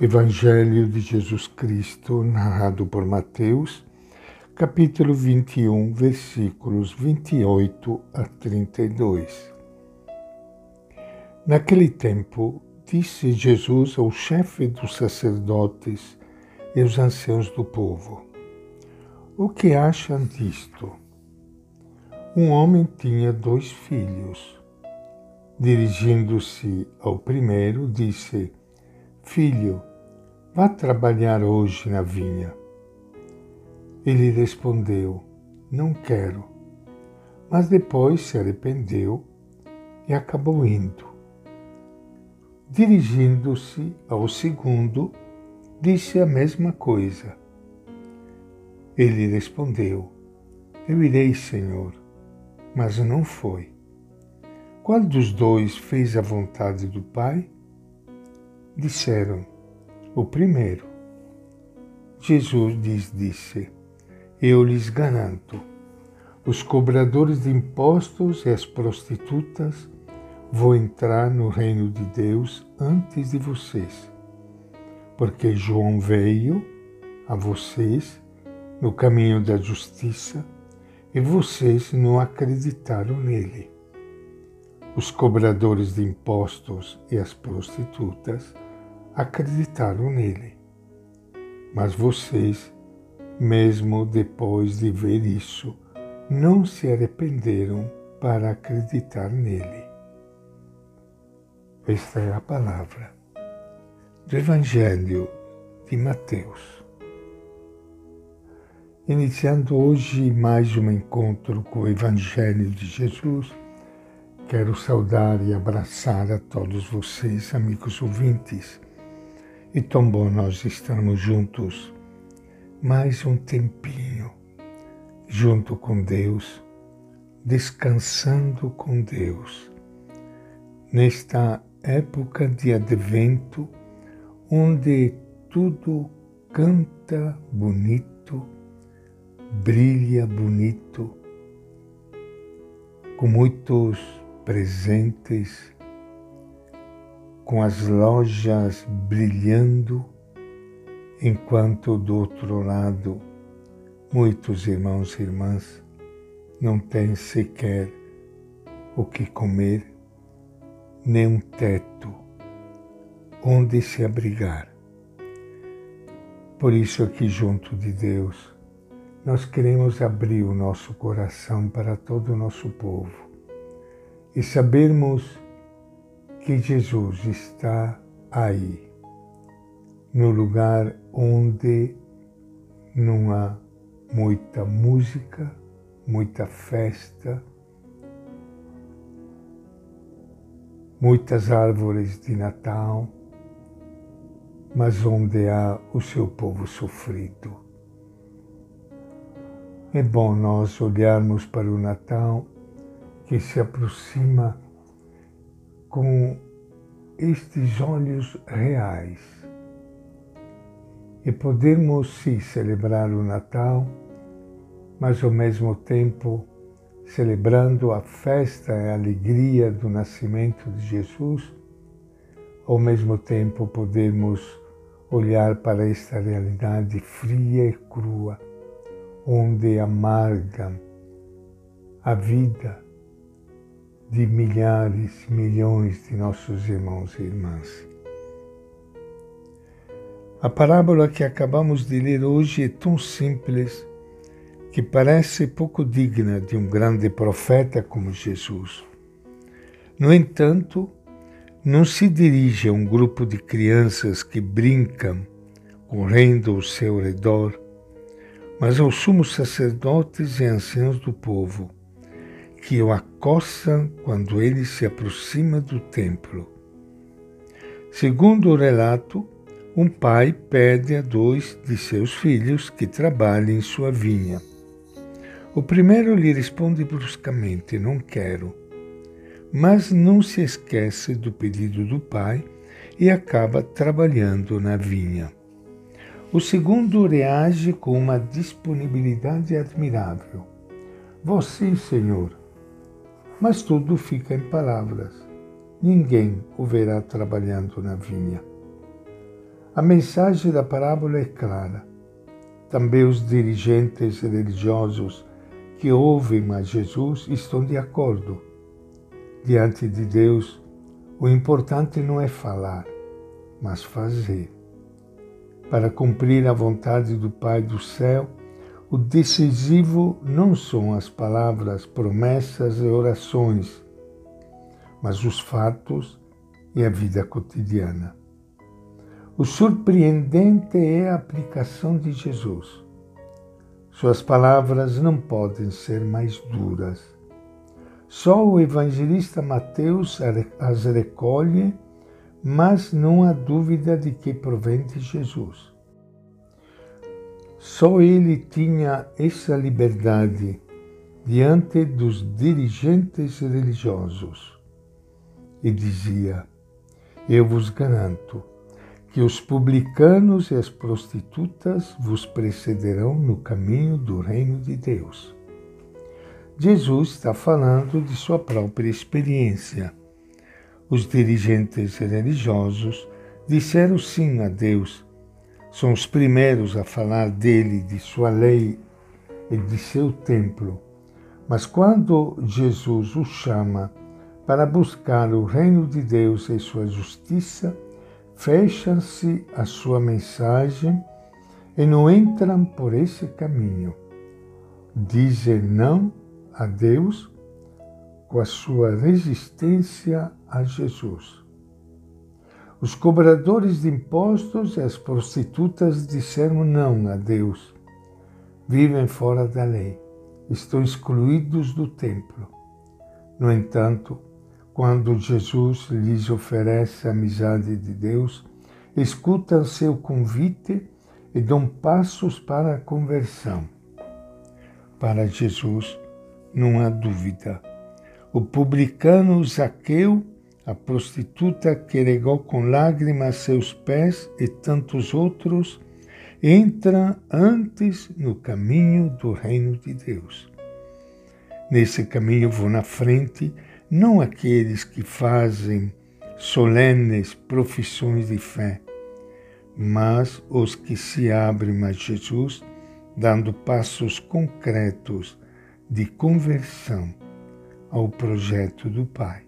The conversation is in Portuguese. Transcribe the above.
Evangelho de Jesus Cristo, narrado por Mateus, capítulo 21, versículos 28 a 32. Naquele tempo, disse Jesus ao chefe dos sacerdotes e aos anciãos do povo: O que acham disto? Um homem tinha dois filhos. Dirigindo-se ao primeiro, disse: Filho, Vá trabalhar hoje na vinha. Ele respondeu: Não quero. Mas depois se arrependeu e acabou indo. Dirigindo-se ao segundo, disse a mesma coisa. Ele respondeu: Eu irei, Senhor. Mas não foi. Qual dos dois fez a vontade do Pai? Disseram: o primeiro. Jesus lhes disse: Eu lhes garanto, os cobradores de impostos e as prostitutas vão entrar no reino de Deus antes de vocês. Porque João veio a vocês no caminho da justiça e vocês não acreditaram nele. Os cobradores de impostos e as prostitutas acreditaram nele. Mas vocês, mesmo depois de ver isso, não se arrependeram para acreditar nele. Esta é a palavra do Evangelho de Mateus. Iniciando hoje mais um encontro com o Evangelho de Jesus, quero saudar e abraçar a todos vocês, amigos ouvintes e tão bom nós estarmos juntos mais um tempinho, junto com Deus, descansando com Deus, nesta época de advento, onde tudo canta bonito, brilha bonito, com muitos presentes com as lojas brilhando, enquanto do outro lado muitos irmãos e irmãs não têm sequer o que comer, nem um teto onde se abrigar. Por isso, aqui junto de Deus, nós queremos abrir o nosso coração para todo o nosso povo e sabermos que Jesus está aí, no lugar onde não há muita música, muita festa, muitas árvores de Natal, mas onde há o seu povo sofrido. É bom nós olharmos para o Natal que se aproxima com estes olhos reais. E podermos sim celebrar o Natal, mas ao mesmo tempo celebrando a festa e a alegria do nascimento de Jesus, ao mesmo tempo podemos olhar para esta realidade fria e crua, onde amarga a vida de milhares, milhões de nossos irmãos e irmãs. A parábola que acabamos de ler hoje é tão simples que parece pouco digna de um grande profeta como Jesus. No entanto, não se dirige a um grupo de crianças que brincam correndo ao seu redor, mas aos sumos sacerdotes e anciãos do povo que o acossam quando ele se aproxima do templo. Segundo o relato, um pai pede a dois de seus filhos que trabalhem em sua vinha. O primeiro lhe responde bruscamente: Não quero. Mas não se esquece do pedido do pai e acaba trabalhando na vinha. O segundo reage com uma disponibilidade admirável. Você, Senhor, mas tudo fica em palavras. Ninguém o verá trabalhando na vinha. A mensagem da parábola é clara. Também os dirigentes religiosos que ouvem a Jesus estão de acordo. Diante de Deus, o importante não é falar, mas fazer. Para cumprir a vontade do Pai do céu, o decisivo não são as palavras, promessas e orações, mas os fatos e a vida cotidiana. O surpreendente é a aplicação de Jesus. Suas palavras não podem ser mais duras. Só o evangelista Mateus as recolhe, mas não há dúvida de que provém de Jesus. Só ele tinha essa liberdade diante dos dirigentes religiosos e dizia: Eu vos garanto que os publicanos e as prostitutas vos precederão no caminho do reino de Deus. Jesus está falando de sua própria experiência. Os dirigentes religiosos disseram sim a Deus são os primeiros a falar dele, de sua lei e de seu templo. Mas quando Jesus os chama para buscar o reino de Deus e sua justiça, fecham-se a sua mensagem e não entram por esse caminho. Dizem não a Deus com a sua resistência a Jesus. Os cobradores de impostos e as prostitutas disseram não a Deus. Vivem fora da lei, estão excluídos do templo. No entanto, quando Jesus lhes oferece a amizade de Deus, escutam seu convite e dão passos para a conversão. Para Jesus, não há dúvida. O publicano Zaqueu a prostituta que regou com lágrimas seus pés e tantos outros, entra antes no caminho do reino de Deus. Nesse caminho vão na frente não aqueles que fazem solenes profissões de fé, mas os que se abrem a Jesus, dando passos concretos de conversão ao projeto do Pai.